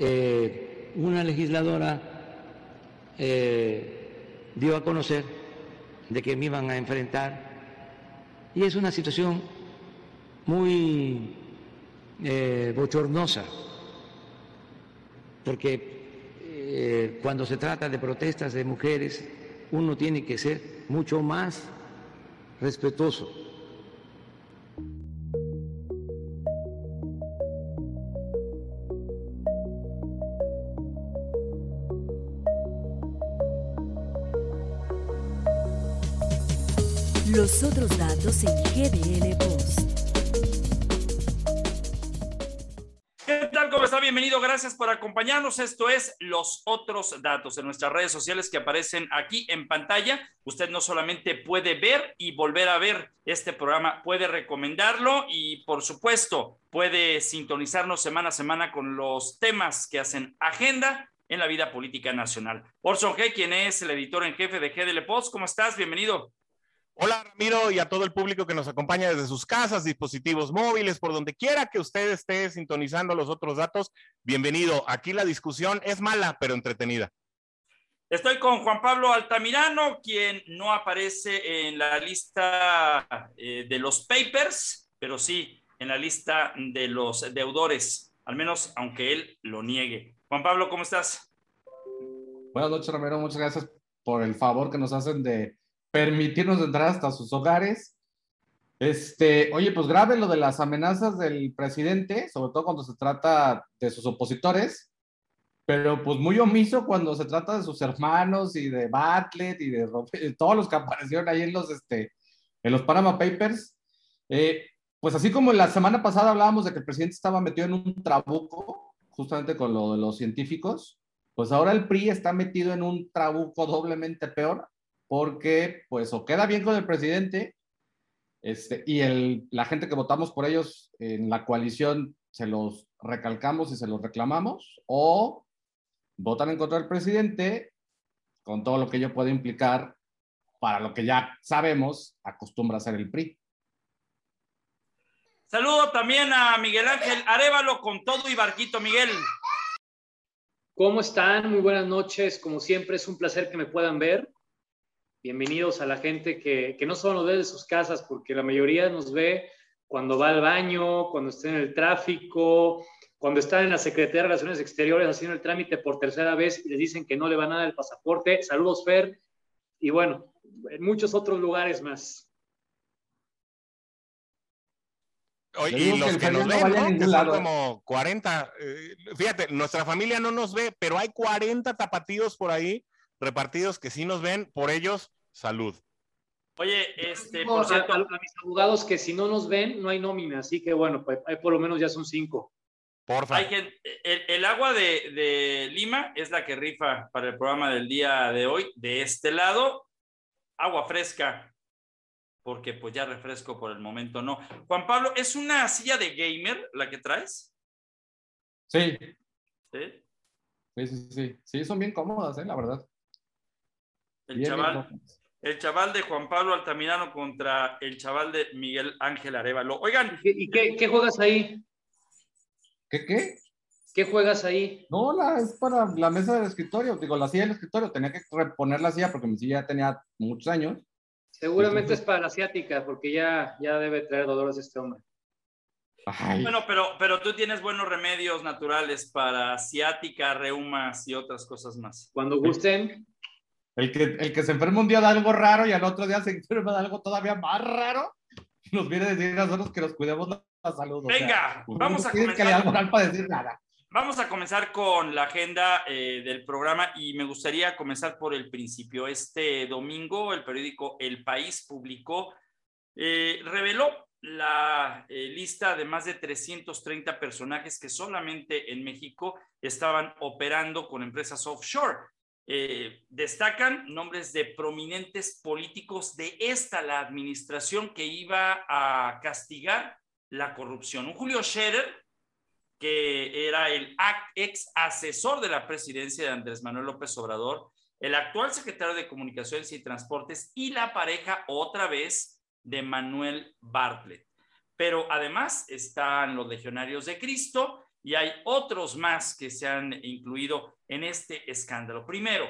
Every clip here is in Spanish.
eh, una legisladora eh, dio a conocer de que me iban a enfrentar. Y es una situación muy eh, bochornosa, porque cuando se trata de protestas de mujeres, uno tiene que ser mucho más respetuoso Los otros datos en GDL Post. ¿Qué tal? ¿Cómo está? Bienvenido. Gracias por acompañarnos. Esto es Los Otros Datos en nuestras redes sociales que aparecen aquí en pantalla. Usted no solamente puede ver y volver a ver este programa, puede recomendarlo y, por supuesto, puede sintonizarnos semana a semana con los temas que hacen agenda en la vida política nacional. Orson G., quien es el editor en jefe de GDL Post. ¿Cómo estás? Bienvenido. Hola Ramiro y a todo el público que nos acompaña desde sus casas, dispositivos móviles, por donde quiera que usted esté sintonizando los otros datos. Bienvenido. Aquí la discusión es mala, pero entretenida. Estoy con Juan Pablo Altamirano, quien no aparece en la lista eh, de los papers, pero sí en la lista de los deudores, al menos aunque él lo niegue. Juan Pablo, ¿cómo estás? Buenas noches, Ramiro. Muchas gracias por el favor que nos hacen de permitirnos entrar hasta sus hogares. Este, oye, pues grave lo de las amenazas del presidente, sobre todo cuando se trata de sus opositores, pero pues muy omiso cuando se trata de sus hermanos y de Bartlett y de, todos los que aparecieron ahí en los, este, en los Panama Papers. Eh, pues así como la semana pasada hablábamos de que el presidente estaba metido en un trabuco, justamente con lo de los científicos, pues ahora el PRI está metido en un trabuco doblemente peor, porque pues o queda bien con el presidente este, y el, la gente que votamos por ellos en la coalición se los recalcamos y se los reclamamos, o votan en contra del presidente con todo lo que ello puede implicar para lo que ya sabemos acostumbra a ser el PRI. Saludo también a Miguel Ángel Arevalo con todo y barquito, Miguel. ¿Cómo están? Muy buenas noches. Como siempre, es un placer que me puedan ver. Bienvenidos a la gente que, que no solo nos ve de sus casas, porque la mayoría nos ve cuando va al baño, cuando está en el tráfico, cuando está en la Secretaría de Relaciones Exteriores haciendo el trámite por tercera vez y les dicen que no le van a dar el pasaporte. Saludos, Fer. Y bueno, en muchos otros lugares más. Y los que nos ven, ¿no? Que son como 40. Eh, fíjate, nuestra familia no nos ve, pero hay 40 tapatíos por ahí repartidos que sí nos ven, por ellos, salud. Oye, este, por cierto, a, mis abogados que si no nos ven, no hay nómina, así que bueno, pues por lo menos ya son cinco. Por favor. El, el, agua de, de, Lima es la que rifa para el programa del día de hoy. De este lado, agua fresca, porque pues ya refresco por el momento no. Juan Pablo, ¿es una silla de gamer la que traes? Sí. ¿Sí? Sí, sí, sí. Sí, son bien cómodas, ¿eh? la verdad. El chaval, el chaval de Juan Pablo Altamirano contra el chaval de Miguel Ángel Arevalo. Oigan. ¿Y qué, qué juegas ahí? ¿Qué qué? ¿Qué juegas ahí? No, la, es para la mesa del escritorio. Digo, la silla del escritorio. Tenía que reponer la silla porque mi silla ya tenía muchos años. Seguramente es para la asiática, porque ya, ya debe traer dolores este hombre. Bueno, pero, pero tú tienes buenos remedios naturales para asiática, reumas y otras cosas más. Cuando gusten. El que, el que se enferma un día de algo raro y al otro día se enferma de algo todavía más raro, nos viene a decir a nosotros que nos cuidemos la salud. Venga, o sea, vamos a comenzar. para decir nada. Vamos a comenzar con la agenda eh, del programa y me gustaría comenzar por el principio. Este domingo el periódico El País publicó, eh, reveló la eh, lista de más de 330 personajes que solamente en México estaban operando con empresas offshore. Eh, destacan nombres de prominentes políticos de esta, la administración que iba a castigar la corrupción. Un Julio Scherer, que era el ex asesor de la presidencia de Andrés Manuel López Obrador, el actual secretario de Comunicaciones y Transportes y la pareja otra vez de Manuel Bartlett. Pero además están los legionarios de Cristo y hay otros más que se han incluido en este escándalo. Primero,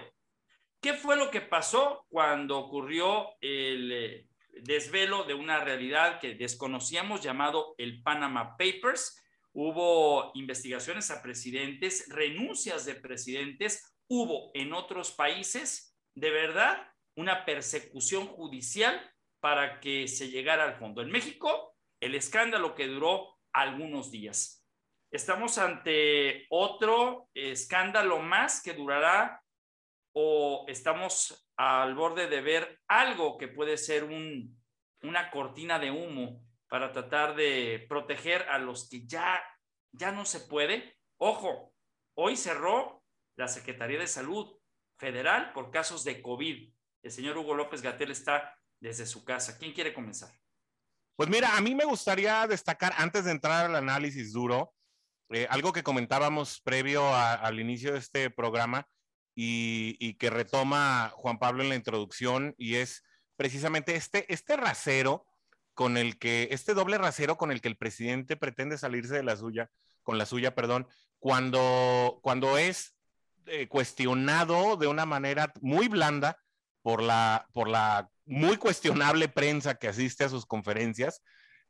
¿qué fue lo que pasó cuando ocurrió el eh, desvelo de una realidad que desconocíamos llamado el Panama Papers? Hubo investigaciones a presidentes, renuncias de presidentes, hubo en otros países, de verdad, una persecución judicial para que se llegara al fondo. En México, el escándalo que duró algunos días. Estamos ante otro escándalo más que durará o estamos al borde de ver algo que puede ser un, una cortina de humo para tratar de proteger a los que ya, ya no se puede. Ojo, hoy cerró la Secretaría de Salud Federal por casos de COVID. El señor Hugo López Gatel está desde su casa. ¿Quién quiere comenzar? Pues mira, a mí me gustaría destacar, antes de entrar al análisis duro, eh, algo que comentábamos previo al inicio de este programa y, que retoma Juan Pablo en la introducción, y es precisamente este, este rasero con el que, este doble rasero con el que el presidente pretende salirse de la suya, con la suya, perdón, cuando, cuando es eh, cuestionado de una manera muy blanda por la, por la muy cuestionable prensa que asiste a sus conferencias,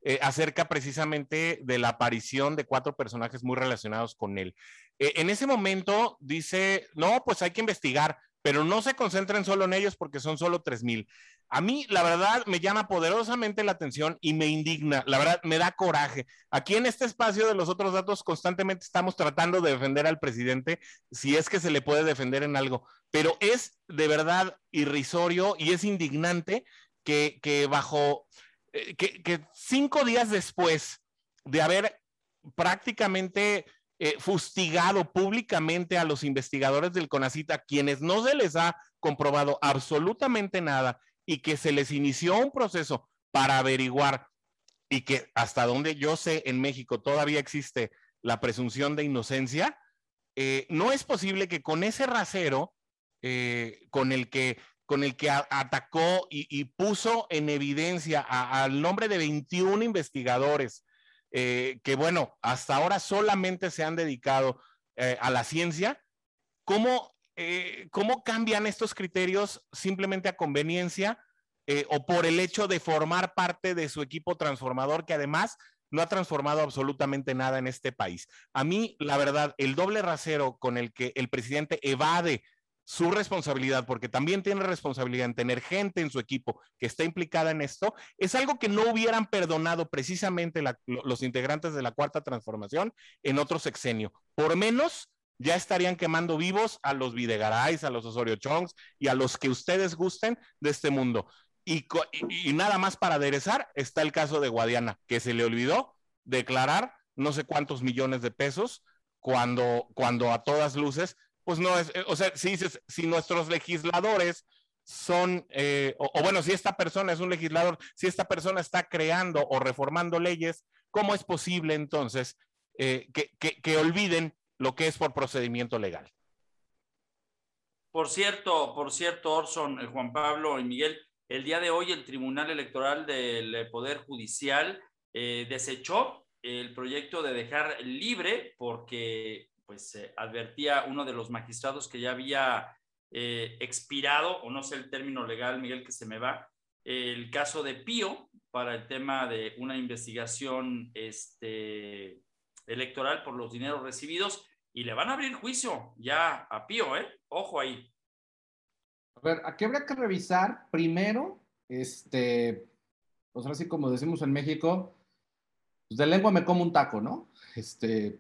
eh, acerca precisamente de la aparición de cuatro personajes muy relacionados con él. Eh, en ese momento dice, no, pues hay que investigar, pero no se concentren solo en ellos porque son solo tres mil. A mí, la verdad, me llama poderosamente la atención y me indigna, la verdad, me da coraje. Aquí en este espacio de los otros datos constantemente estamos tratando de defender al presidente, si es que se le puede defender en algo, pero es de verdad irrisorio y es indignante que bajo, eh, que, cinco días después de haber prácticamente eh, fustigado públicamente a los investigadores del CONACITA, quienes no se les ha comprobado absolutamente nada y que se les inició un proceso para averiguar y que hasta donde yo sé en México todavía existe la presunción de inocencia, eh, no es posible que con ese rasero con el que con el que atacó y, puso en evidencia al nombre de 21 investigadores eh, que, bueno, hasta ahora solamente se han dedicado a la ciencia, ¿cómo eh, ¿cómo cambian estos criterios simplemente a conveniencia eh, o por el hecho de formar parte de su equipo transformador que además no ha transformado absolutamente nada en este país? A mí, la verdad, el doble rasero con el que el presidente evade su responsabilidad, porque también tiene responsabilidad en tener gente en su equipo que está implicada en esto, es algo que no hubieran perdonado precisamente los integrantes de la cuarta transformación en otro sexenio. Por menos ya estarían quemando vivos a los Videgaray, a los Osorio Chongs y a los que ustedes gusten de este mundo. Y, nada más para aderezar está el caso de Guadiana, que se le olvidó declarar no sé cuántos millones de pesos cuando, cuando a todas luces, pues no es, o sea, si, si nuestros legisladores son, eh, o, bueno, si esta persona es un legislador, si esta persona está creando o reformando leyes, ¿cómo es posible entonces eh, que, que olviden lo que es por procedimiento legal. Por cierto, por cierto, Orson, Juan Pablo y Miguel, el día de hoy el Tribunal Electoral del Poder Judicial eh, desechó el proyecto de dejar libre porque pues eh, advertía uno de los magistrados que ya había eh, expirado, o no sé el término legal, Miguel, que se me va, el caso de Pío para el tema de una investigación este, electoral por los dineros recibidos y le van a abrir juicio ya a Pío, ¿eh? Ojo ahí. A ver, aquí habría que revisar primero, este, pues así como decimos en México, pues de lengua me como un taco, ¿no? Este,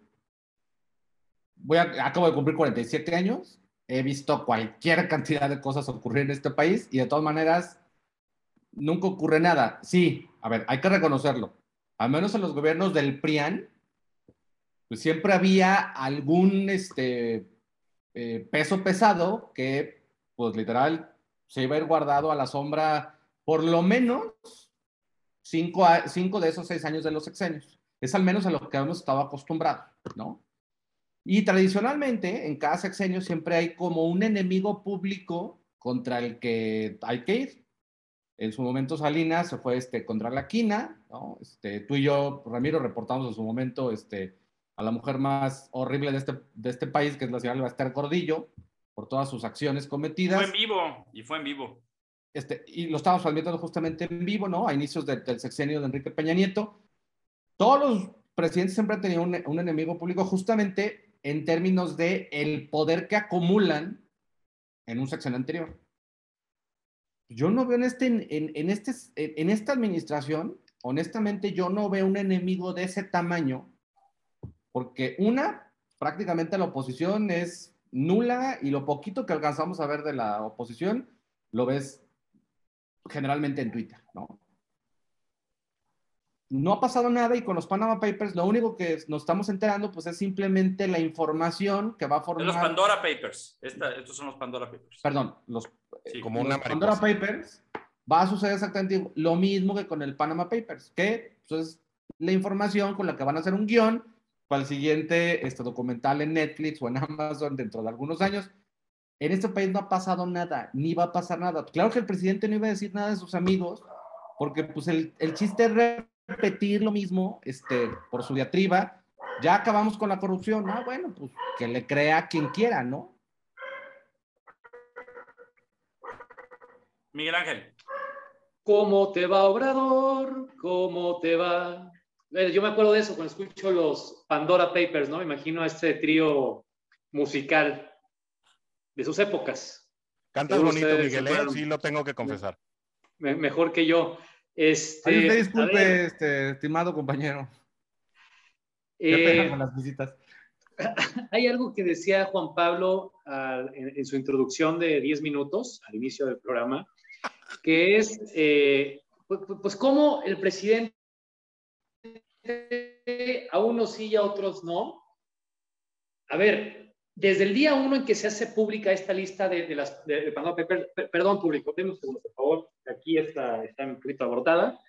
voy a, acabo de cumplir 47 años, he visto cualquier cantidad de cosas ocurrir en este país y de todas maneras nunca ocurre nada. Sí, a ver, hay que reconocerlo. Al menos en los gobiernos del PRIAN, pues siempre había algún este, eh, peso pesado que, pues literal, se iba a ir guardado a la sombra por lo menos cinco, cinco de esos seis años de los sexenios. Es al menos a lo que hemos estado acostumbrados, ¿no? Y tradicionalmente, en cada sexenio siempre hay como un enemigo público contra el que hay que ir. En su momento Salinas se fue este, contra la quina, ¿no? Este, tú y yo, Ramiro, reportamos en su momento este, a la mujer más horrible de este, de este país, que es la señora Esther Gordillo, por todas sus acciones cometidas. Fue en vivo, y fue en vivo. Este, y lo estamos transmitiendo justamente en vivo, ¿no? A inicios del sexenio de Enrique Peña Nieto. Todos los presidentes siempre han tenido un, un enemigo público justamente en términos de el poder que acumulan en un sexenio anterior. Yo no veo en, este, en, en, este, en esta administración, honestamente, yo no veo un enemigo de ese tamaño, porque una, prácticamente la oposición es nula y lo poquito que alcanzamos a ver de la oposición lo ves generalmente en Twitter, ¿no? No ha pasado nada y con los Panama Papers lo único que nos estamos enterando pues es simplemente la información que va a formar... los Pandora Papers. estos son los Pandora Papers. Perdón, los, como una Pandora Papers va a suceder exactamente lo mismo que con el Panama Papers, que pues, es la información con la que van a hacer un guion para el siguiente este, documental en Netflix o en Amazon dentro de algunos años. En este país no ha pasado nada, ni va a pasar nada. Claro que el presidente no iba a decir nada de sus amigos, porque pues el, el chiste es repetir lo mismo este, por su diatriba. Ya acabamos con la corrupción. Ah, bueno, pues que le crea quien quiera, ¿no? Miguel Ángel. ¿Cómo te va, Obrador? ¿Cómo te va? Yo me acuerdo de eso cuando escucho los Pandora Papers, ¿no? Me imagino a este trío musical de sus épocas. Cantas bonito, Miguel, ¿eh? sí lo tengo que confesar. mejor que yo. Este, Ay, disculpe, este, estimado compañero. Eh, con las visitas. Hay algo que decía Juan Pablo en, su introducción de 10 minutos al inicio del programa, que es, eh, pues, pues, cómo el presidente a unos sí y a otros no. A ver, desde el día uno en que se hace pública esta lista de, las de, perdón, público, un segundo, por favor, aquí está, está un abortada,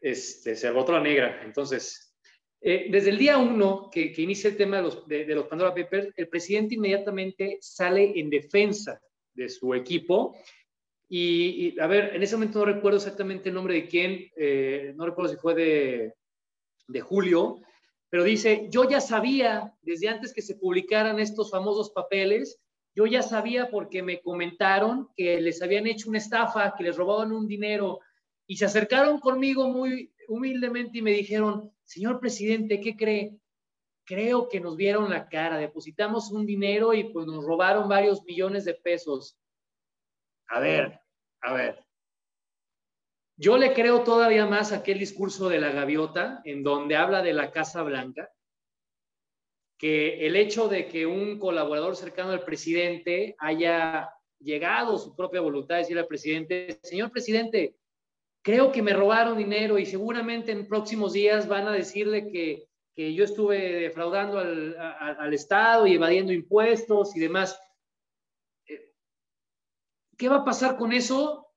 este, se agotó la negra, entonces, eh, desde el día uno que, inicia el tema de los, de, los Pandora Papers, el presidente inmediatamente sale en defensa de su equipo y, a ver, en ese momento no recuerdo exactamente el nombre de quién, eh, no recuerdo si fue de, de Julio, pero dice, yo ya sabía desde antes que se publicaran estos famosos papeles, yo ya sabía porque me comentaron que les habían hecho una estafa, que les robaban un dinero y se acercaron conmigo muy humildemente y me dijeron, señor presidente, ¿qué cree? Creo que nos vieron la cara, depositamos un dinero y pues nos robaron varios millones de pesos. A ver, a ver, yo le creo todavía más a aquel discurso de la gaviota, en donde habla de la Casa Blanca, que el hecho de que un colaborador cercano al presidente haya llegado su propia voluntad de decir al presidente, señor presidente, creo que me robaron dinero y seguramente en próximos días van a decirle que, yo estuve defraudando al, al Estado y evadiendo impuestos y demás. Eh, ¿Qué va a pasar con eso?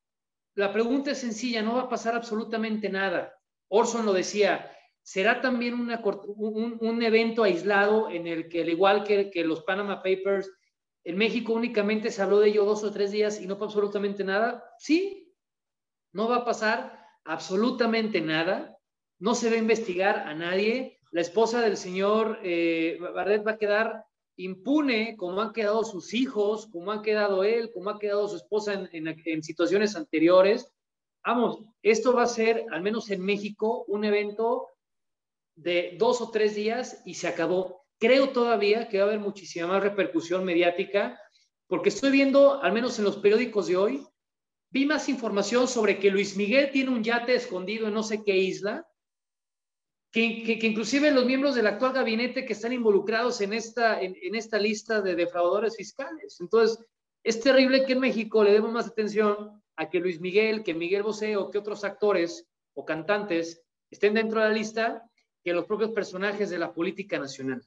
La pregunta es sencilla, no va a pasar absolutamente nada. Orson lo decía, será también un, evento aislado en el que, al igual que, los Panama Papers, en México únicamente se habló de ello dos o tres días y no pasó absolutamente nada. Sí, no va a pasar absolutamente nada. No se va a investigar a nadie. La esposa del señor eh, Barret va a quedar impune como han quedado sus hijos, como ha quedado él, como ha quedado su esposa en, situaciones anteriores. Vamos, esto va a ser, al menos en México, un evento de dos o tres días y se acabó. Creo todavía que va a haber muchísima más repercusión mediática, porque estoy viendo, al menos en los periódicos de hoy, vi más información sobre que Luis Miguel tiene un yate escondido en no sé qué isla, que, inclusive los miembros del actual gabinete que están involucrados en esta, en, esta lista de defraudadores fiscales. Entonces, es terrible que en México le demos más atención a que Luis Miguel, que Miguel Bosé o que otros actores o cantantes estén dentro de la lista que los propios personajes de la política nacional.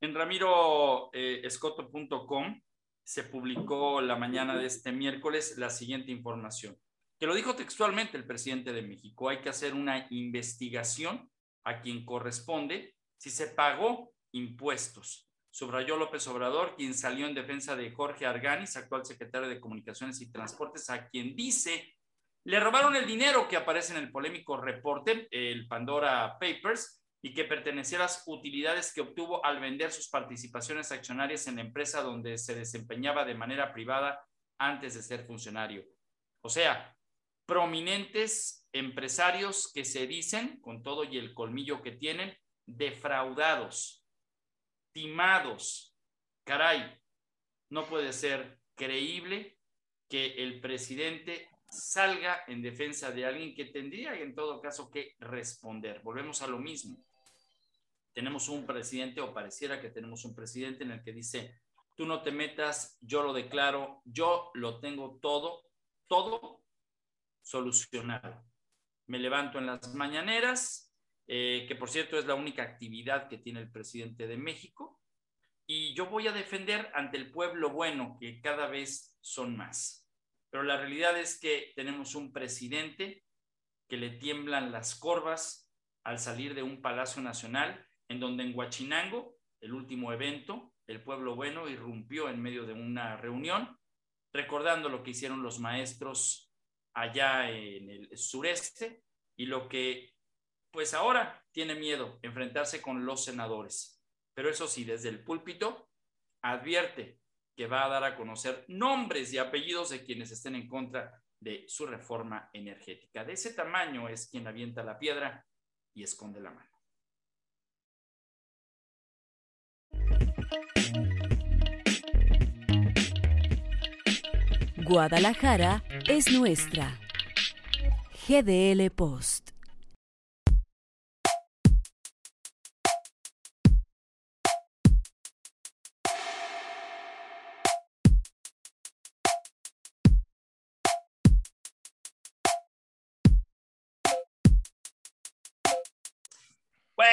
En ramiroescoto.com eh, se publicó la mañana de este miércoles la siguiente información, que lo dijo textualmente el presidente de México. Hay que hacer una investigación a quien corresponde si se pagó impuestos. Subrayó López Obrador, quien salió en defensa de Jorge Arganis, actual secretario de Comunicaciones y Transportes, a quien dice le robaron el dinero que aparece en el polémico reporte, el Pandora Papers, y que pertenecía a las utilidades que obtuvo al vender sus participaciones accionarias en la empresa donde se desempeñaba de manera privada antes de ser funcionario. O sea, prominentes empresarios que se dicen, con todo y el colmillo que tienen, defraudados, timados. Caray, no puede ser creíble que el presidente salga en defensa de alguien que tendría en todo caso que responder. Volvemos a lo mismo. Tenemos un presidente o pareciera que tenemos un presidente en el que dice, tú no te metas, yo lo declaro, yo lo tengo todo, todo solucionado. Me levanto en las mañaneras, eh, que por cierto es la única actividad que tiene el presidente de México, y yo voy a defender ante el pueblo bueno, que cada vez son más. Pero la realidad es que tenemos un presidente que le tiemblan las corvas al salir de un Palacio Nacional, en donde en Huachinango, el último evento, el pueblo bueno irrumpió en medio de una reunión, recordando lo que hicieron los maestros allá en el sureste y lo que pues ahora tiene miedo enfrentarse con los senadores. Pero eso sí, desde el púlpito advierte que va a dar a conocer nombres y apellidos de quienes estén en contra de su reforma energética. De ese tamaño es quien avienta la piedra y esconde la mano. Guadalajara es nuestra. GDL Post.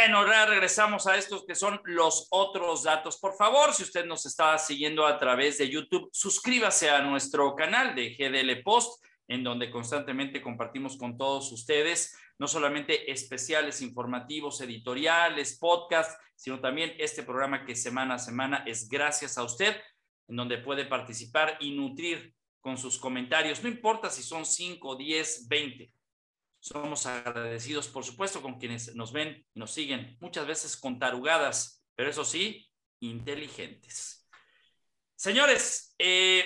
Bueno, ahora regresamos a estos que son los otros datos. Por favor, si usted nos está siguiendo a través de YouTube, suscríbase a nuestro canal de GDL Post, en donde constantemente compartimos con todos ustedes no solamente especiales informativos, editoriales, podcasts, sino también este programa que semana a semana es gracias a usted, en donde puede participar y nutrir con sus comentarios. No importa si son 5, 10, 20 somos agradecidos, por supuesto, con quienes nos ven y nos siguen, muchas veces con tarugadas, pero eso sí, inteligentes. Señores, eh,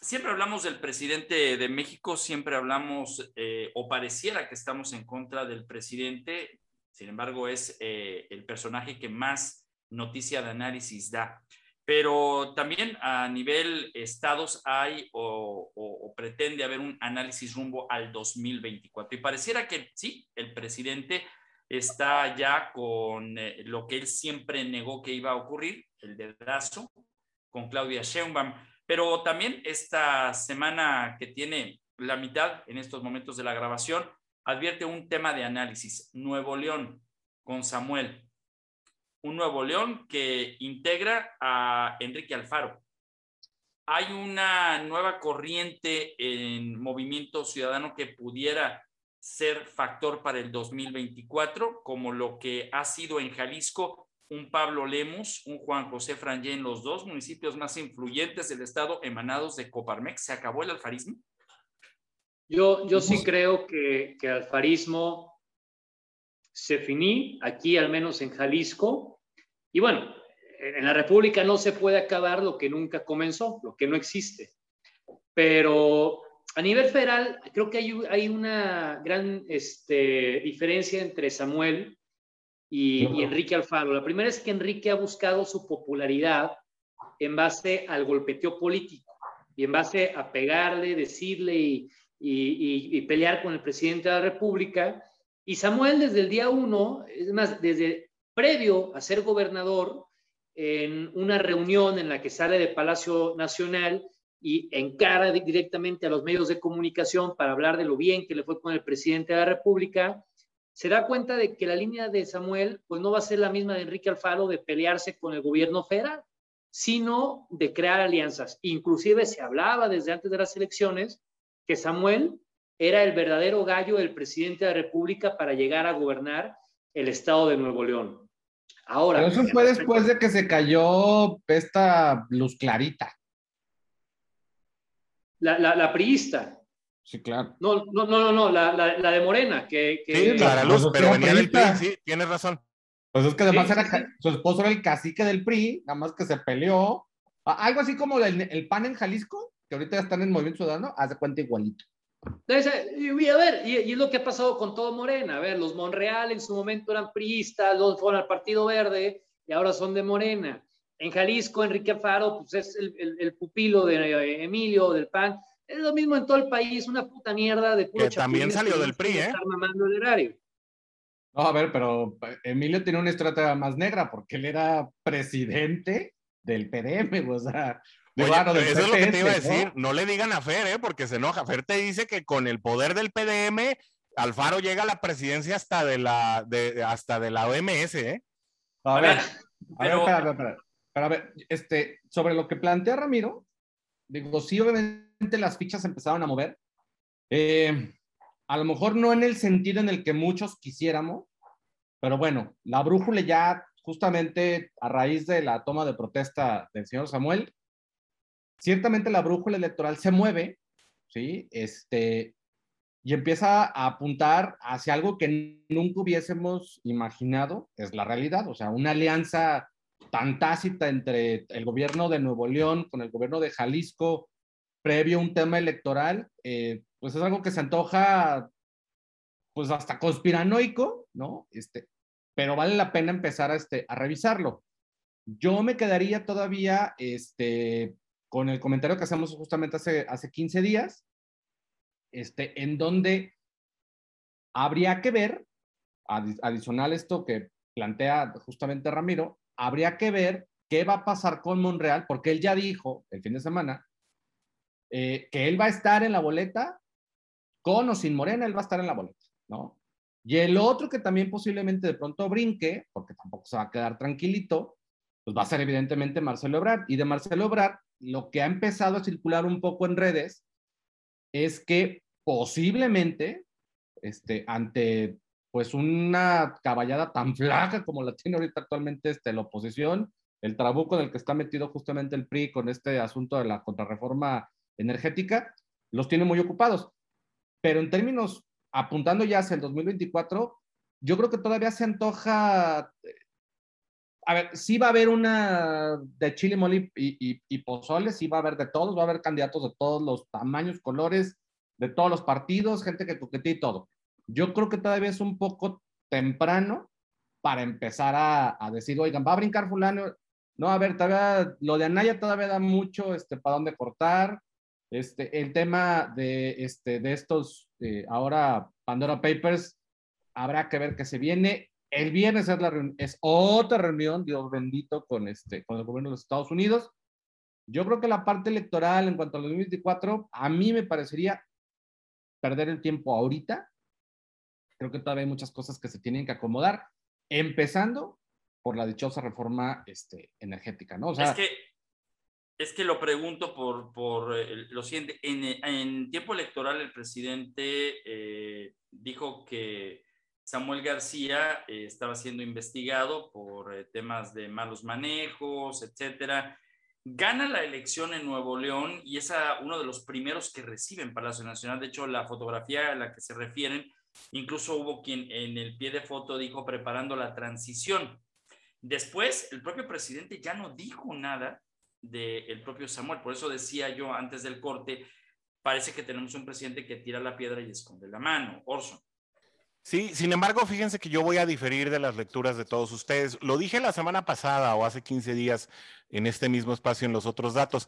siempre hablamos del presidente de México, siempre hablamos, eh, o pareciera que estamos en contra del presidente, sin embargo, es eh, el personaje que más noticia de análisis da pero también a nivel estados hay o, pretende haber un análisis rumbo al 2024. Y pareciera que sí, el presidente está ya con eh, lo que él siempre negó que iba a ocurrir, el dedazo con Claudia Sheinbaum. Pero también esta semana que tiene la mitad en estos momentos de la grabación, advierte un tema de análisis. Nuevo León con Samuel un Nuevo León que integra a Enrique Alfaro. Hay una nueva corriente en movimiento ciudadano que pudiera ser factor para el 2024, como lo que ha sido en Jalisco un Pablo Lemos, un Juan José Frangé en los dos municipios más influyentes del estado emanados de Coparmex. ¿Se acabó el alfarismo? Yo, yo sí creo que, que alfarismo se finí, aquí al menos en Jalisco. Y bueno, en la República no se puede acabar lo que nunca comenzó, lo que no existe. Pero a nivel federal, creo que hay, hay una gran este, diferencia entre Samuel y, Enrique Alfaro. La primera es que Enrique ha buscado su popularidad en base al golpeteo político y en base a pegarle, decirle y, y, pelear con el presidente de la República. Y Samuel desde el día uno, es más, desde previo a ser gobernador, en una reunión en la que sale de Palacio Nacional y encara directamente a los medios de comunicación para hablar de lo bien que le fue con el presidente de la República, se da cuenta de que la línea de Samuel pues no va a ser la misma de Enrique Alfaro de pelearse con el gobierno federal, sino de crear alianzas. Inclusive se hablaba desde antes de las elecciones que Samuel era el verdadero gallo del presidente de la República para llegar a gobernar el estado de Nuevo León. Ahora. Pero eso fue después de que se cayó esta luz clarita. La, la, la priista. Sí, claro. No, no, no, no, la, la, de Morena, que. que sí, Clara Luz, pero venía del PRI, sí, tienes razón. Pues es que además era, su esposo era el cacique del PRI, nada más que se peleó. Algo así como el, el PAN en Jalisco, que ahorita ya están en Movimiento Ciudadano, haz de cuenta igualito. Y a ver, y, es lo que ha pasado con todo Morena. A ver, los Monreal en su momento eran priistas, los fueron al Partido Verde y ahora son de Morena. En Jalisco, Enrique Faro, pues es el, el, pupilo de eh, Emilio, del PAN. Es lo mismo en todo el país, una puta mierda de puro Que también salió del PRI, ¿eh? No, a ver, pero Emilio tiene una estrategia más negra porque él era presidente del PDM, o sea, eso es lo que te iba a decir. ¿no? le digan a Fer, ¿eh? porque se enoja. Fer te dice que con el poder del PDM, Alfaro llega a la presidencia hasta de la, de, hasta de la OMS. ¿eh? A ver, a ver, espera, espera, a ver, este, sobre lo que plantea Ramiro, digo, sí, obviamente las fichas empezaron a mover. Eh, a lo mejor no en el sentido en el que muchos quisiéramos, pero bueno, la brújula ya justamente a raíz de la toma de protesta del señor Samuel, ciertamente la brújula electoral se mueve, ¿sí? Este, y empieza a apuntar hacia algo que nunca hubiésemos imaginado, es la realidad, o sea, una alianza tan tácita entre el gobierno de Nuevo León con el gobierno de Jalisco, previo a un tema electoral, eh, pues es algo que se antoja, pues hasta conspiranoico, ¿no? Este, pero vale la pena empezar a, este, a revisarlo. Yo me quedaría todavía, este, con el comentario que hacemos justamente hace, hace 15 días, este, en donde habría que ver, adicional esto que plantea justamente Ramiro, habría que ver qué va a pasar con Monreal, porque él ya dijo el fin de semana eh, que él va a estar en la boleta, con o sin Morena, él va a estar en la boleta, ¿no? Y el otro que también posiblemente de pronto brinque, porque tampoco se va a quedar tranquilito, pues va a ser evidentemente Marcelo Ebrard. Y de Marcelo Ebrard, lo que ha empezado a circular un poco en redes es que posiblemente, este, ante pues una caballada tan flaca como la tiene ahorita actualmente este, la oposición, el trabuco en el que está metido justamente el PRI con este asunto de la contrarreforma energética, los tiene muy ocupados. Pero en términos, apuntando ya hacia el 2024, yo creo que todavía se antoja a ver, sí va a haber una de chile mole y, y, pozole, sí va a haber de todos, va a haber candidatos de todos los tamaños, colores, de todos los partidos, gente que coquetee y todo. Yo creo que todavía es un poco temprano para empezar a, a, decir, oigan, va a brincar fulano. No, a ver, todavía, lo de Anaya todavía da mucho este, para dónde cortar. Este, el tema de, este, de estos, eh, ahora Pandora Papers, habrá que ver qué se viene. El viernes es, otra reunión, Dios bendito, con, este, con el gobierno de los Estados Unidos. Yo creo que la parte electoral en cuanto al 2024, a mí me parecería perder el tiempo ahorita. Creo que todavía hay muchas cosas que se tienen que acomodar, empezando por la dichosa reforma este, energética, ¿no? Es que es que lo pregunto por, por eh, lo siguiente. En, en, tiempo electoral, el presidente eh, dijo que Samuel García eh, estaba siendo investigado por eh, temas de malos manejos, etcétera. Gana la elección en Nuevo León y es uno de los primeros que reciben Palacio Nacional. De hecho, la fotografía a la que se refieren, incluso hubo quien en el pie de foto dijo preparando la transición. Después, el propio presidente ya no dijo nada del propio Samuel. Por eso decía yo antes del corte, parece que tenemos un presidente que tira la piedra y esconde la mano. Orson. Sí, sin embargo, fíjense que yo voy a diferir de las lecturas de todos ustedes. Lo dije la semana pasada o hace 15 días en este mismo espacio en los otros datos.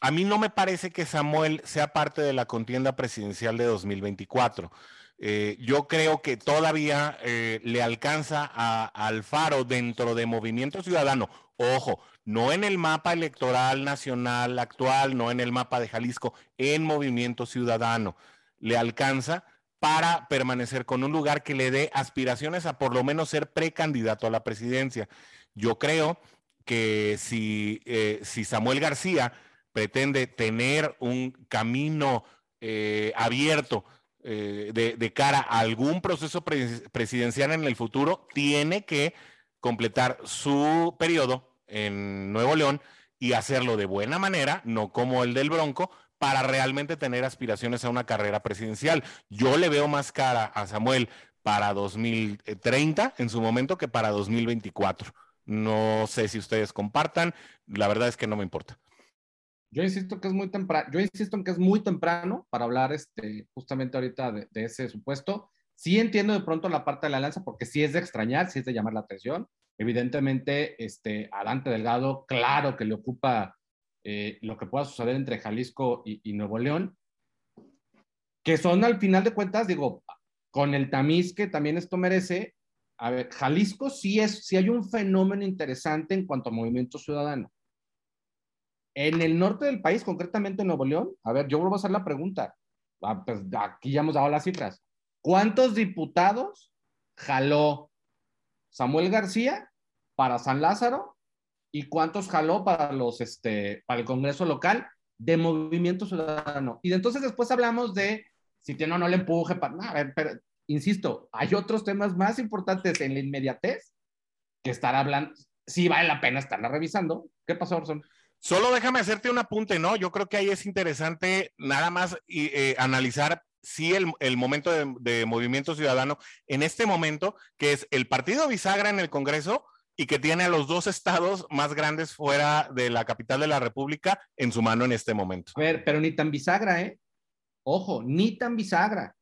A mí no me parece que Samuel sea parte de la contienda presidencial de 2024. Eh, yo creo que todavía eh, le alcanza a, Alfaro dentro de Movimiento Ciudadano. Ojo, no en el mapa electoral nacional actual, no en el mapa de Jalisco, en Movimiento Ciudadano. Le alcanza para permanecer con un lugar que le dé aspiraciones a por lo menos ser precandidato a la presidencia. Yo creo que si, eh, si Samuel García pretende tener un camino eh, abierto eh, de, cara a algún proceso presidencial en el futuro, tiene que completar su periodo en Nuevo León y hacerlo de buena manera, no como el del Bronco, para realmente tener aspiraciones a una carrera presidencial. Yo le veo más cara a Samuel para 2030 en su momento que para 2024. No sé si ustedes compartan, la verdad es que no me importa. Yo insisto que es muy temprano, yo insisto en que es muy temprano para hablar este, justamente ahorita de, ese supuesto. Sí entiendo de pronto la parte de la alianza porque sí es de extrañar, sí es de llamar la atención. Evidentemente, este, a Dante Delgado, claro que le ocupa eh, lo que pueda suceder entre Jalisco y, Nuevo León, que son al final de cuentas, digo, con el tamiz que también esto merece, a ver, Jalisco sí es, sí hay un fenómeno interesante en cuanto a movimiento ciudadano. En el norte del país, concretamente en Nuevo León, a ver, yo vuelvo a hacer la pregunta. Ah, pues aquí ya hemos dado las cifras. ¿Cuántos diputados jaló Samuel García para San Lázaro y cuántos jaló para los este para el Congreso local de Movimiento Ciudadano? Y entonces después hablamos de si tiene o no le empuje para a ver, pero insisto, hay otros temas más importantes en la inmediatez que estar hablando, sí vale la pena estarla revisando. ¿Qué pasó, Orson? Solo déjame hacerte un apunte, ¿no? Yo creo que ahí es interesante nada más eh, analizar si el, el, momento de, de, movimiento ciudadano en este momento, que es el partido bisagra en el Congreso y que tiene a los dos estados más grandes fuera de la capital de la República en su mano en este momento. A ver, pero ni tan bisagra, ¿eh? Ojo, ni tan bisagra.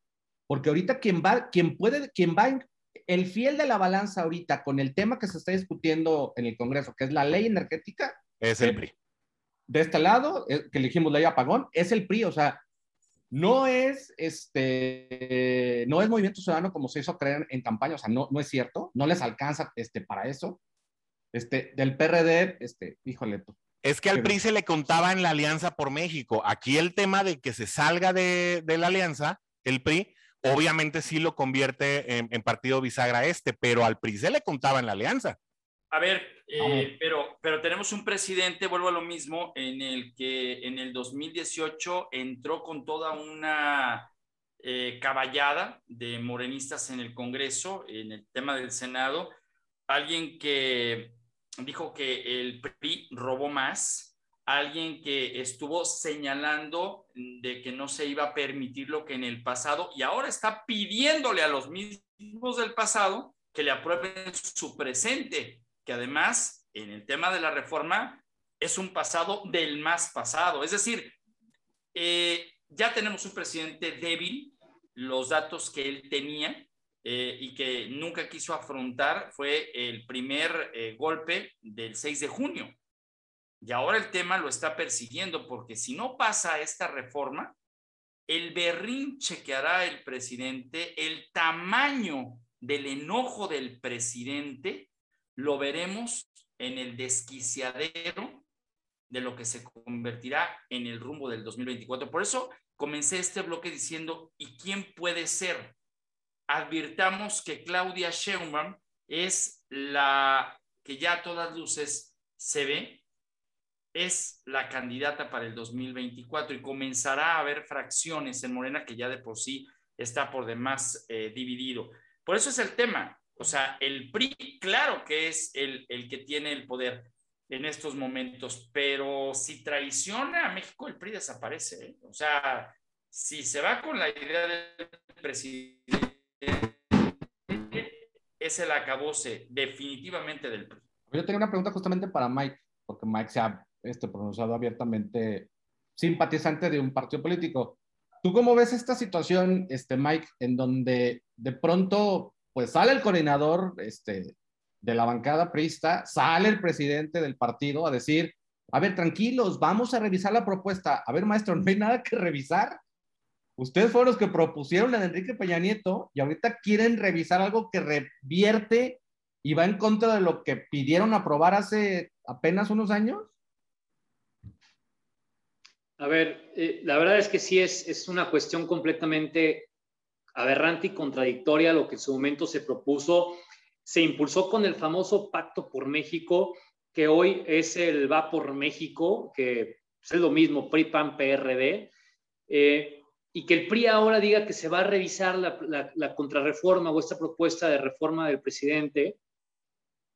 Porque ahorita quien va, quien puede, quien va, el fiel de la balanza ahorita con el tema que se está discutiendo en el Congreso, que es la ley energética. Es el PRI de este lado, eh, que elegimos ley apagón, es el PRI, o sea, no es, este, no es Movimiento Ciudadano como se hizo creer en campaña, o sea, no, no es cierto, no les alcanza este, para eso. Este, del PRD, este, híjole. Pues, es que al PRI se le contaba en la Alianza por México. Aquí el tema de que se salga de, de la Alianza, el PRI, obviamente sí lo convierte en, en, partido bisagra este, pero al PRI se le contaba en la Alianza. A ver, eh, pero, pero tenemos un presidente, vuelvo a lo mismo, en el que en el 2018 entró con toda una eh, caballada de morenistas en el Congreso, en el tema del Senado, alguien que dijo que el PRI robó más, alguien que estuvo señalando de que no se iba a permitir lo que en el pasado y ahora está pidiéndole a los mismos del pasado que le aprueben su presente que además en el tema de la reforma es un pasado del más pasado. Es decir, eh, ya tenemos un presidente débil, los datos que él tenía eh, y que nunca quiso afrontar fue el primer eh, golpe del 6 de junio. Y ahora el tema lo está persiguiendo porque si no pasa esta reforma, el berrinche que hará el presidente, el tamaño del enojo del presidente, lo veremos en el desquiciadero de lo que se convertirá en el rumbo del 2024. Por eso comencé este bloque diciendo, ¿y quién puede ser? Advirtamos que Claudia Sheinbaum es la que ya a todas luces se ve, es la candidata para el 2024 y comenzará a haber fracciones en Morena que ya de por sí está por demás eh, dividido. Por eso es el tema. O sea, el PRI, claro que es el, el que tiene el poder en estos momentos, pero si traiciona a México, el PRI desaparece. ¿eh? O sea, si se va con la idea del presidente, es el acabose definitivamente del PRI. Yo tenía una pregunta justamente para Mike, porque Mike se ha este, pronunciado abiertamente simpatizante de un partido político. ¿Tú cómo ves esta situación, este, Mike, en donde de pronto pues sale el coordinador este, de la bancada prista, sale el presidente del partido a decir, a ver, tranquilos, vamos a revisar la propuesta. A ver, maestro, no hay nada que revisar. Ustedes fueron los que propusieron de Enrique Peña Nieto y ahorita quieren revisar algo que revierte y va en contra de lo que pidieron aprobar hace apenas unos años. A ver, eh, la verdad es que sí es, es una cuestión completamente aberrante y contradictoria lo que en su momento se propuso. Se impulsó con el famoso Pacto por México, que hoy es el Va por México, que es lo mismo, PRI, PAN, PRD, eh, y que el PRI ahora diga que se va a revisar la, la contrarreforma o esta propuesta de reforma del presidente,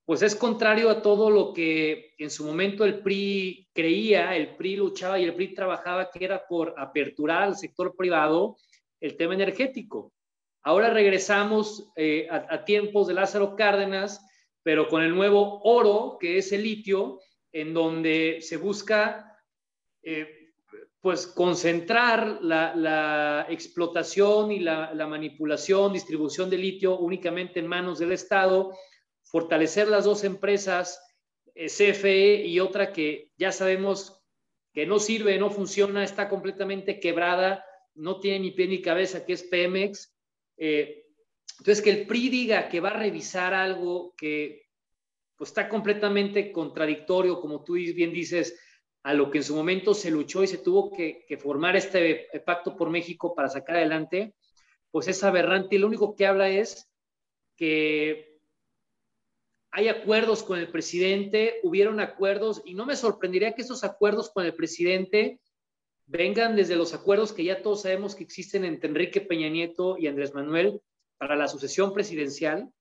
pues es contrario a todo lo que en su momento el PRI creía, el PRI luchaba y el PRI trabajaba, que era por aperturar al sector privado el tema energético. Ahora regresamos eh, a, tiempos de Lázaro Cárdenas, pero con el nuevo oro, que es el litio, en donde se busca eh, pues concentrar la, explotación y la, manipulación, distribución de litio únicamente en manos del Estado, fortalecer las dos empresas, eh, CFE y otra que ya sabemos que no sirve, no funciona, está completamente quebrada, no tiene ni pie ni cabeza, que es Pemex. Eh, entonces, que el PRI diga que va a revisar algo que pues, está completamente contradictorio, como tú bien dices, a lo que en su momento se luchó y se tuvo que, formar este pacto por México para sacar adelante, pues es aberrante. Y lo único que habla es que hay acuerdos con el presidente, hubieron acuerdos, y no me sorprendería que esos acuerdos con el presidente vengan desde los acuerdos que ya todos sabemos que existen entre Enrique Peña Nieto y Andrés Manuel para la sucesión presidencial,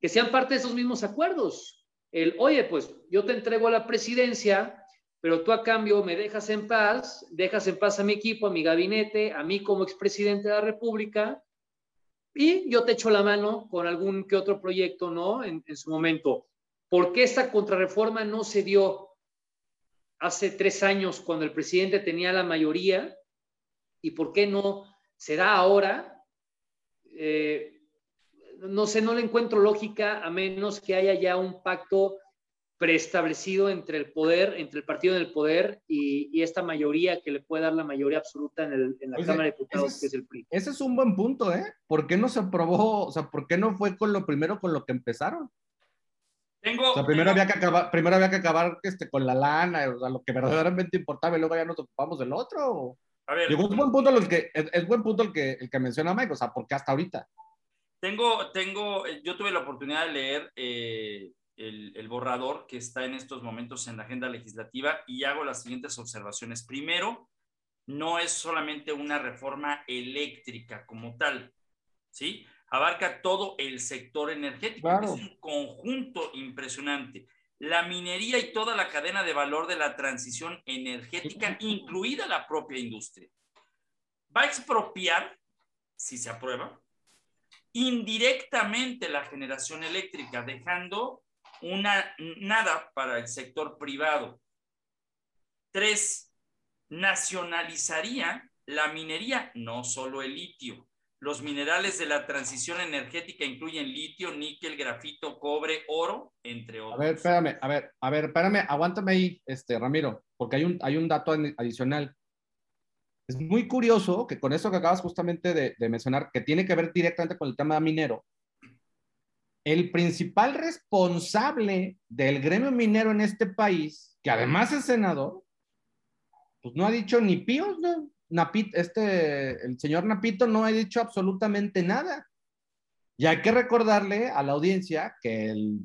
que sean parte de esos mismos acuerdos. El, oye, pues yo te entrego a la presidencia, pero tú a cambio me dejas en paz, dejas en paz a mi equipo, a mi gabinete, a mí como expresidente de la República, y yo te echo la mano con algún que otro proyecto, ¿no? En, su momento. ¿Por qué esta contrarreforma no se dio hace tres años cuando el presidente tenía la mayoría? ¿Y por qué no se da ahora? Eh, no sé, no le encuentro lógica a menos que haya ya un pacto preestablecido entre el poder, entre el partido del poder y, esta mayoría que le puede dar la mayoría absoluta en, la Cámara de Diputados, que es el PRI. Ese es un buen punto, ¿eh? ¿Por qué no se aprobó? O sea, ¿por qué no fue con lo primero con lo que empezaron? Tengo, o sea, primero, Había que acabar, primero había que acabar este, con la lana, o sea, lo que verdaderamente importaba, y luego ya nos ocupamos del otro. A ver, es buen punto el que, es, buen punto el que, el que menciona Mike, o sea, ¿por qué hasta ahorita? Tengo, tengo, yo tuve la oportunidad de leer eh, el, borrador que está en estos momentos en la agenda legislativa y hago las siguientes observaciones. Primero, no es solamente una reforma eléctrica como tal, ¿sí? Abarca todo el sector energético, es un conjunto impresionante. La minería y toda la cadena de valor de la transición energética, incluida la propia industria. Va a expropiar, si se aprueba, indirectamente la generación eléctrica, dejando una, nada para el sector privado. Tres, nacionalizaría la minería, no solo el litio. Los minerales de la transición energética incluyen litio, níquel, grafito, cobre, oro, entre otros. A ver, espérame, a ver, a ver, espérame, aguántame ahí, este, Ramiro, porque hay un, hay un dato adicional. Es muy curioso que con eso que acabas justamente de, de mencionar, que tiene que ver directamente con el tema minero, el principal responsable del gremio minero en este país, que además es senador, pues no ha dicho ni pío, no, este, el señor Napito no ha dicho absolutamente nada. Y hay que recordarle a la audiencia que el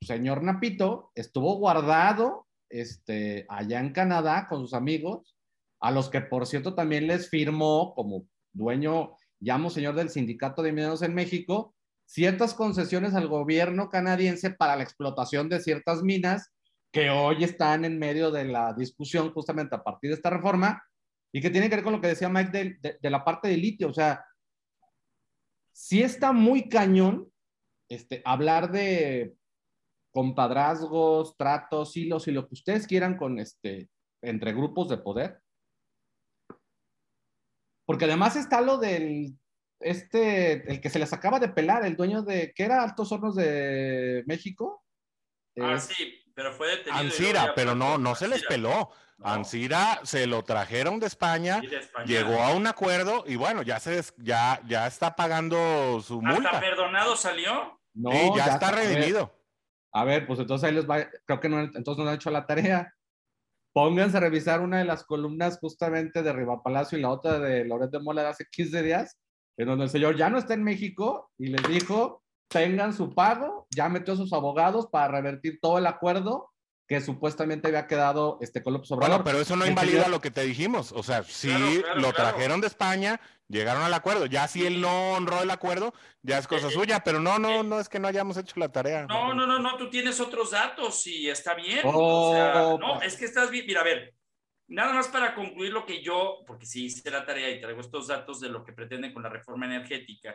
señor Napito estuvo guardado este, allá en Canadá con sus amigos, a los que por cierto también les firmó como dueño, llamo señor del Sindicato de Mineros en México, ciertas concesiones al gobierno canadiense para la explotación de ciertas minas que hoy están en medio de la discusión justamente a partir de esta reforma y que tiene que ver con lo que decía Mike de, la parte de litio. O sea, sí está muy cañón este, hablar de compadrazgos, tratos, hilos y lo que ustedes quieran con este, entre grupos de poder. Porque además está lo del este, el que se les acaba de pelar, el dueño de, ¿qué era? Altos Hornos de México. Ah, sí, pero fue detenido. Ansira, pero no, no se les peló. Ansira se lo trajeron de España, llegó a un acuerdo y bueno, ya se ya, ya está pagando su multa. ¿Hasta perdonado salió? No, ya, está redimido. A ver, pues entonces ahí les va, creo que no, entonces no han hecho la tarea. Pónganse a revisar una de las columnas justamente de Riva Palacio y la otra de Loret de Mola de hace 15 días en donde el señor ya no está en México y les dijo, tengan su pago, ya metió a sus abogados para revertir todo el acuerdo que supuestamente había quedado este López Obrador. Bueno, pero eso no invalida lo que te dijimos. O sea, sí lo trajeron de España, llegaron al acuerdo. Ya si él no honró el acuerdo, ya es cosa eh, suya, pero no, no, eh, no es que no hayamos hecho la tarea. No, no, no, no, tú tienes otros datos y está bien. o sea, oh, no, pues. es que estás bien. Mira, a ver, Nada más para concluir lo que yo, porque sí hice la tarea y traigo estos datos de lo que pretenden con la reforma energética.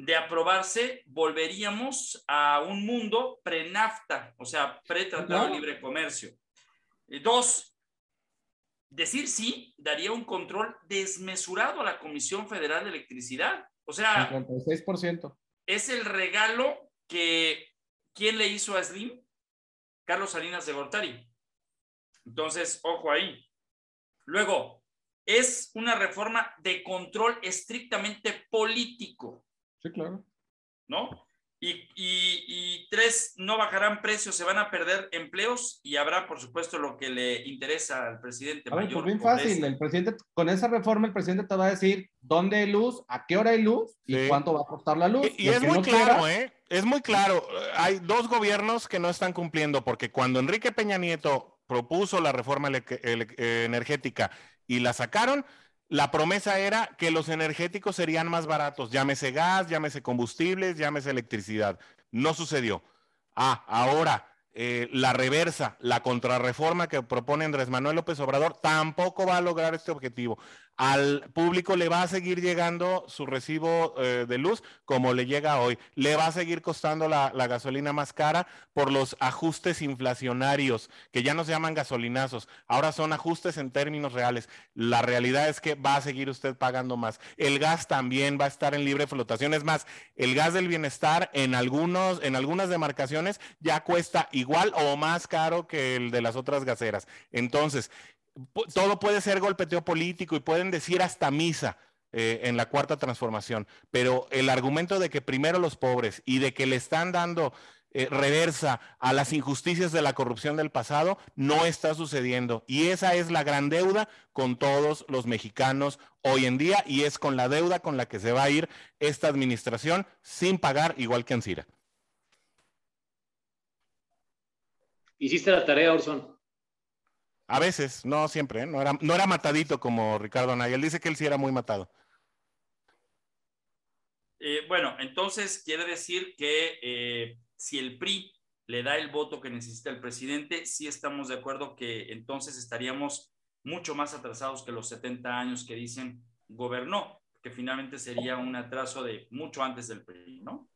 De aprobarse, volveríamos a un mundo pre-NAFTA, o sea, pre-tratado de libre comercio. Eh, dos, decir sí daría un control desmesurado a la Comisión Federal de Electricidad. O sea, 56%. Es el regalo que, ¿quién le hizo a Slim? Carlos Salinas de Gortari. Entonces, ojo ahí. Luego, es una reforma de control estrictamente político. Sí, claro. ¿No? Y, tres, no bajarán precios, se van a perder empleos y habrá, por supuesto, lo que le interesa al presidente. A ver, pues bien fácil, el presidente, con esa reforma el presidente te va a decir dónde hay luz, a qué hora hay luz y cuánto va a costar la luz. Y, es muy claro, ¿eh? Es muy claro. Hay dos gobiernos que no están cumpliendo porque cuando Enrique Peña Nieto propuso la reforma energética y la sacaron, la promesa era que los energéticos serían más baratos, llámese gas, llámese combustibles, llámese electricidad. No sucedió. Ah, ahora eh, la reversa, la contrarreforma que propone Andrés Manuel López Obrador, tampoco va a lograr este objetivo al público le va a seguir llegando su recibo eh, de luz como le llega hoy. Le va a seguir costando la, gasolina más cara por los ajustes inflacionarios, que ya no se llaman gasolinazos, ahora son ajustes en términos reales. La realidad es que va a seguir usted pagando más. El gas también va a estar en libre flotación. Es más, el gas del bienestar en, algunos, en algunas demarcaciones ya cuesta igual o más caro que el de las otras gaseras. Entonces, todo puede ser golpeteo político y pueden decir hasta misa. Eh, en la cuarta transformación, pero el argumento de que primero los pobres y de que le están dando eh, reversa a las injusticias de la corrupción del pasado no está sucediendo. Y esa es la gran deuda con todos los mexicanos hoy en día y es con la deuda con la que se va a ir esta administración sin pagar igual que Ansira. Hiciste la tarea, Orson. A veces, no siempre, ¿eh? no, era, matadito como Ricardo Anaya. Él dice que él sí era muy matado. Eh, bueno, entonces quiere decir que eh, si el PRI le da el voto que necesita el presidente, sí estamos de acuerdo que entonces estaríamos mucho más atrasados que los 70 años que dicen gobernó, que finalmente sería un atraso de mucho antes del PRI, ¿no?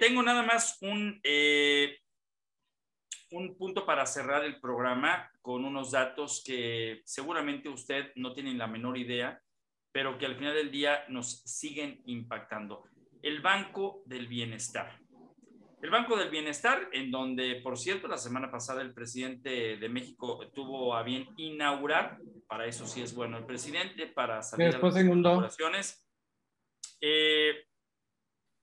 tengo nada más un un punto para cerrar el programa con unos datos que seguramente usted no tiene la menor idea, pero que al final del día nos siguen impactando. El Banco del Bienestar. El Banco del Bienestar, en donde, por cierto, la semana pasada el presidente de México tuvo a bien inaugurar, para eso sí es bueno el presidente, para salir después a las eh,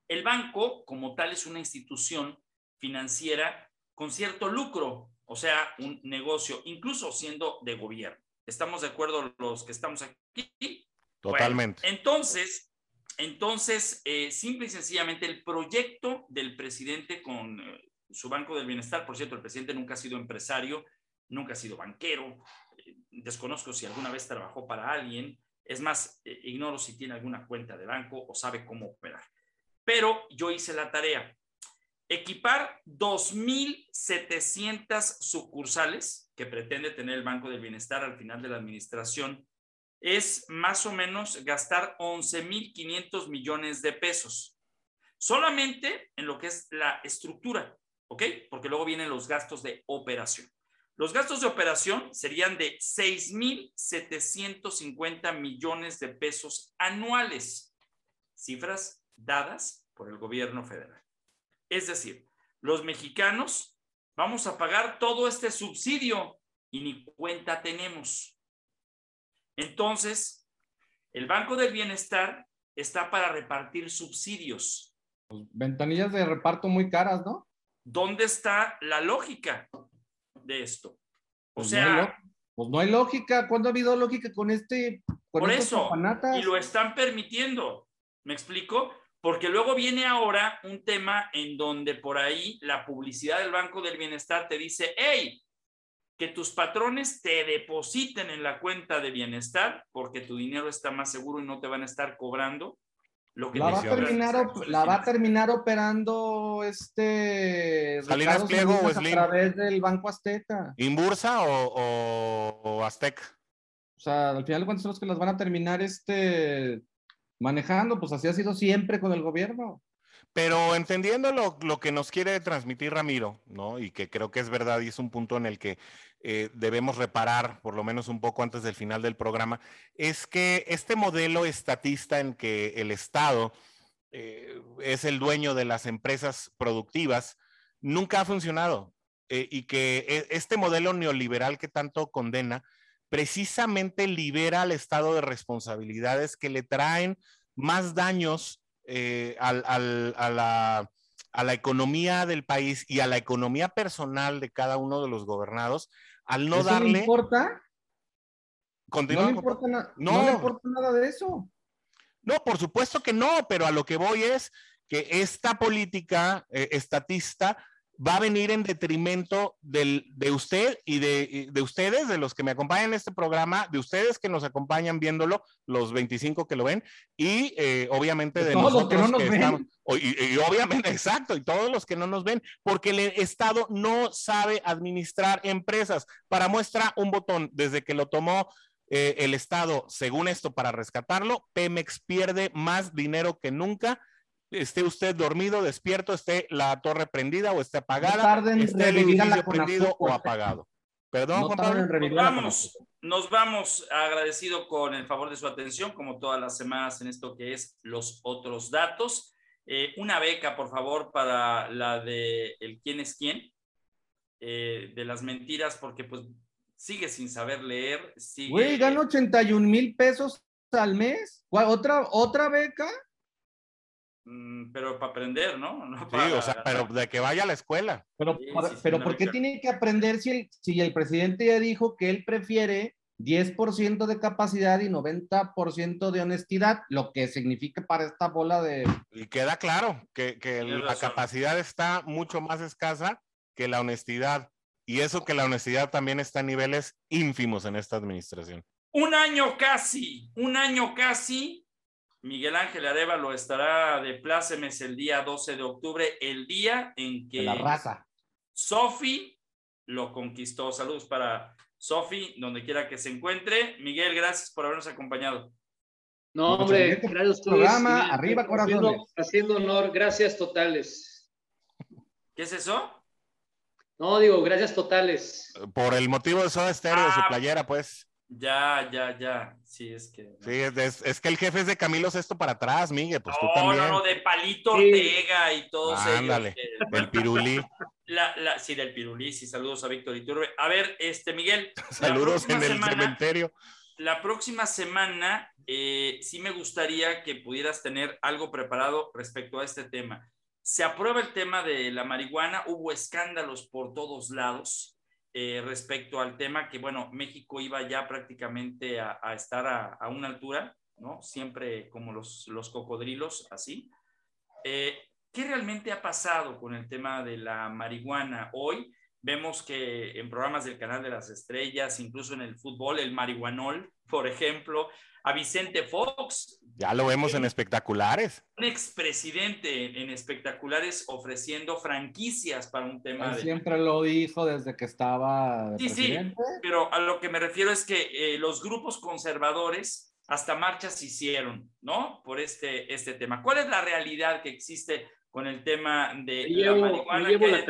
el banco, como tal, es una institución financiera con cierto lucro, o sea, un negocio, incluso siendo de gobierno. ¿Estamos de acuerdo los que estamos aquí? Totalmente. entonces, entonces, eh, simple y sencillamente, el proyecto del presidente con eh, su Banco del Bienestar, por cierto, el presidente nunca ha sido empresario, nunca ha sido banquero, eh, desconozco si alguna vez trabajó para alguien, es más, ignoro si tiene alguna cuenta de banco o sabe cómo operar. Pero yo hice la tarea equipar 2.700 sucursales que pretende tener el Banco del Bienestar al final de la administración es más o menos gastar 11.500 millones de pesos. Solamente en lo que es la estructura, ¿ok? Porque luego vienen los gastos de operación. Los gastos de operación serían de 6.750 millones de pesos anuales, cifras dadas por el gobierno federal. Es decir, los mexicanos vamos a pagar todo este subsidio y ni cuenta tenemos. Entonces, el Banco del Bienestar está para repartir subsidios. Pues, ventanillas de reparto muy caras, ¿no? ¿Dónde está la lógica de esto? O pues sea, pues no hay lógica. ¿Cuándo ha habido lógica con este? por eso, y lo están permitiendo. ¿Me explico? Porque luego viene ahora un tema en donde por ahí la publicidad del Banco del Bienestar te dice, hey, que tus patrones te depositen en la cuenta de bienestar porque tu dinero está más seguro y no te van a estar cobrando lo que la va, a terminar, la va a terminar operando este Salinas Pliego o Slim. a través del Banco Azteca. ¿Inbursa o, o, Azteca? O sea, al final de cuentas son los que las van a terminar este manejando, pues así ha sido siempre con el gobierno. Pero entendiendo lo, lo, que nos quiere transmitir Ramiro, ¿no? Y que creo que es verdad y es un punto en el que eh, debemos reparar, por lo menos un poco antes del final del programa, es que este modelo estatista en que el Estado eh, es el dueño de las empresas productivas, nunca ha funcionado. Eh, y que este modelo neoliberal que tanto condena, precisamente libera al Estado de responsabilidades que le traen más daños a, la, economía del país y a la economía personal de cada uno de los gobernados, al no darle. No importa? Continúa, no, le importa no. le importa nada de eso. No, por supuesto que no, pero a lo que voy es que esta política eh, estatista va a venir en detrimento del, de usted y de, de, ustedes, de los que me acompañan en este programa, de ustedes que nos acompañan viéndolo, los 25 que lo ven, y eh, obviamente de, todos nosotros los que, no nos estamos, y, obviamente, exacto, y todos los que no nos ven, porque el Estado no sabe administrar empresas. Para muestra un botón, desde que lo tomó eh, el Estado, según esto, para rescatarlo, Pemex pierde más dinero que nunca esté usted dormido, despierto, esté la torre prendida o esté apagada, esté el edificio prendido o apagado. Perdón, Juan Pablo. Nos vamos, nos vamos agradecido con el favor de su atención, como todas las semanas en esto que es los otros datos. Eh, una beca, por favor, para la de el quién es quién, eh, de las mentiras, porque pues sigue sin saber leer. Güey, gana 81 mil pesos al mes. ¿Otra, ¿Otra beca? Mm, pero para aprender, ¿no? sí, o sea, pero de que vaya a la escuela. Pero, pero ¿por qué tiene que aprender si el, si el presidente ya dijo que él prefiere 10% de capacidad y 90% de honestidad, lo que significa para esta bola de... Y queda claro que, que la capacidad está mucho más escasa que la honestidad. Y eso que la honestidad también está a niveles ínfimos en esta administración. Un año casi, un año casi Miguel Ángel Arevalo estará de plácemes el día 12 de octubre, el día en que la raza. Sofi lo conquistó. Saludos para Sofi, donde quiera que se encuentre. Miguel, gracias por habernos acompañado. No, hombre, gracias Programa, arriba corazones. Haciendo, honor, gracias totales. ¿Qué es eso? No, digo, gracias totales. Por el motivo de Soda Stereo, de su ah, playera, pues. Ya, ya, ya. Sí, es que. Sí, es, que el jefe es de Camilo Sesto para atrás, Miguel. Pues tú también. No, no, de Palito Ortega y todos Ándale, del Pirulí. La, sí, del Pirulí, sí, saludos a Víctor Iturbe. A ver, este, Miguel. saludos en el cementerio. La próxima semana, eh, sí me gustaría que pudieras tener algo preparado respecto a este tema. Se aprueba el tema de la marihuana, hubo escándalos por todos lados. Eh, respecto al tema que, bueno, México iba ya prácticamente a, estar a, una altura, ¿no? Siempre como los, los cocodrilos, así. Eh, ¿Qué realmente ha pasado con el tema de la marihuana hoy? Vemos que en programas del Canal de las Estrellas, incluso en el fútbol, el marihuanol, por ejemplo, a Vicente Fox. Ya lo vemos en espectaculares. Un expresidente en espectaculares ofreciendo franquicias para un tema. de... Siempre lo dijo desde que estaba. Sí, sí, pero a lo que me refiero es que eh, los grupos conservadores hasta marchas hicieron, ¿no? Por este, este tema. ¿Cuál es la realidad que existe con el tema de la marihuana?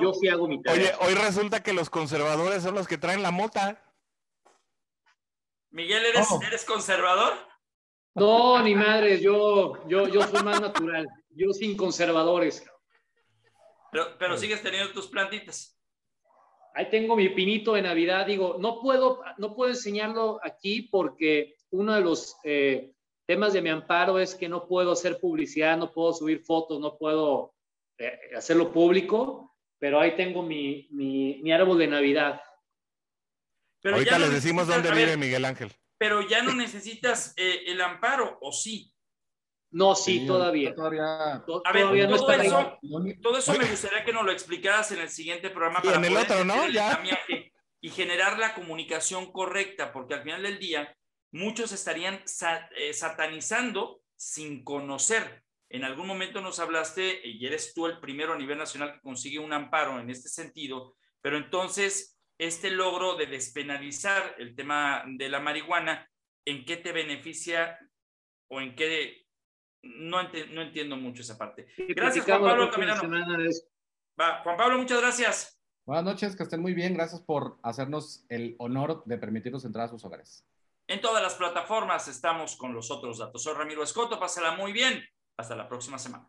Yo sí hago mi tarea. Oye, hoy resulta que los conservadores son los que traen la mota. Miguel, ¿eres, oh. ¿eres conservador? No, ni madre, yo, yo, yo soy más natural. Yo sin conservadores. Pero, pero sigues teniendo tus plantitas. Ahí tengo mi pinito de Navidad. Digo, no puedo, no puedo enseñarlo aquí porque uno de los eh, temas de mi amparo es que no puedo hacer publicidad, no puedo subir fotos, no puedo eh, hacerlo público, pero ahí tengo mi, mi, mi árbol de Navidad. Ahorita les decimos dónde vive Miguel Ángel. Pero ya no necesitas eh, el amparo, ¿o sí? No, sí, todavía. todavía. A ver, todo, eso, todo, eso, me gustaría que nos lo explicaras en el siguiente programa. para en el otro, ¿no? ya. Y generar la comunicación correcta, porque al final del día muchos estarían eh, satanizando sin conocer. En algún momento nos hablaste, y eres tú el primero a nivel nacional que consigue un amparo en este sentido, pero entonces este logro de despenalizar el tema de la marihuana, ¿en qué te beneficia o en qué? No, no entiendo mucho esa parte. Gracias, Juan Pablo Juan Pablo, muchas gracias. Buenas noches, que estén muy bien. Gracias por hacernos el honor de permitirnos entrar a sus hogares. En todas las plataformas estamos con los otros datos. Soy Ramiro Escoto, pásala muy bien. Hasta la próxima semana.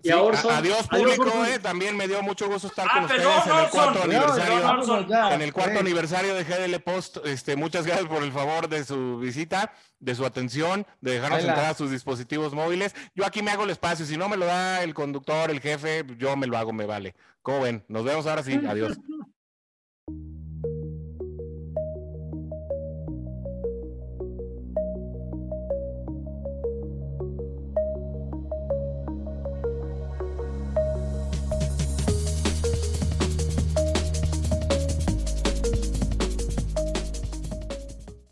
Y adiós público, eh, también me dio mucho gusto estar con ah, ustedes en el cuarto aniversario, en el cuarto aniversario de GDL Post. Este, muchas gracias por el favor de su visita, de su atención, de dejarnos entrar a sus dispositivos móviles. Yo aquí me hago el espacio, si no me lo da el conductor, el jefe, yo me lo hago, me vale. ¿Cómo ven? Nos vemos ahora sí, adiós.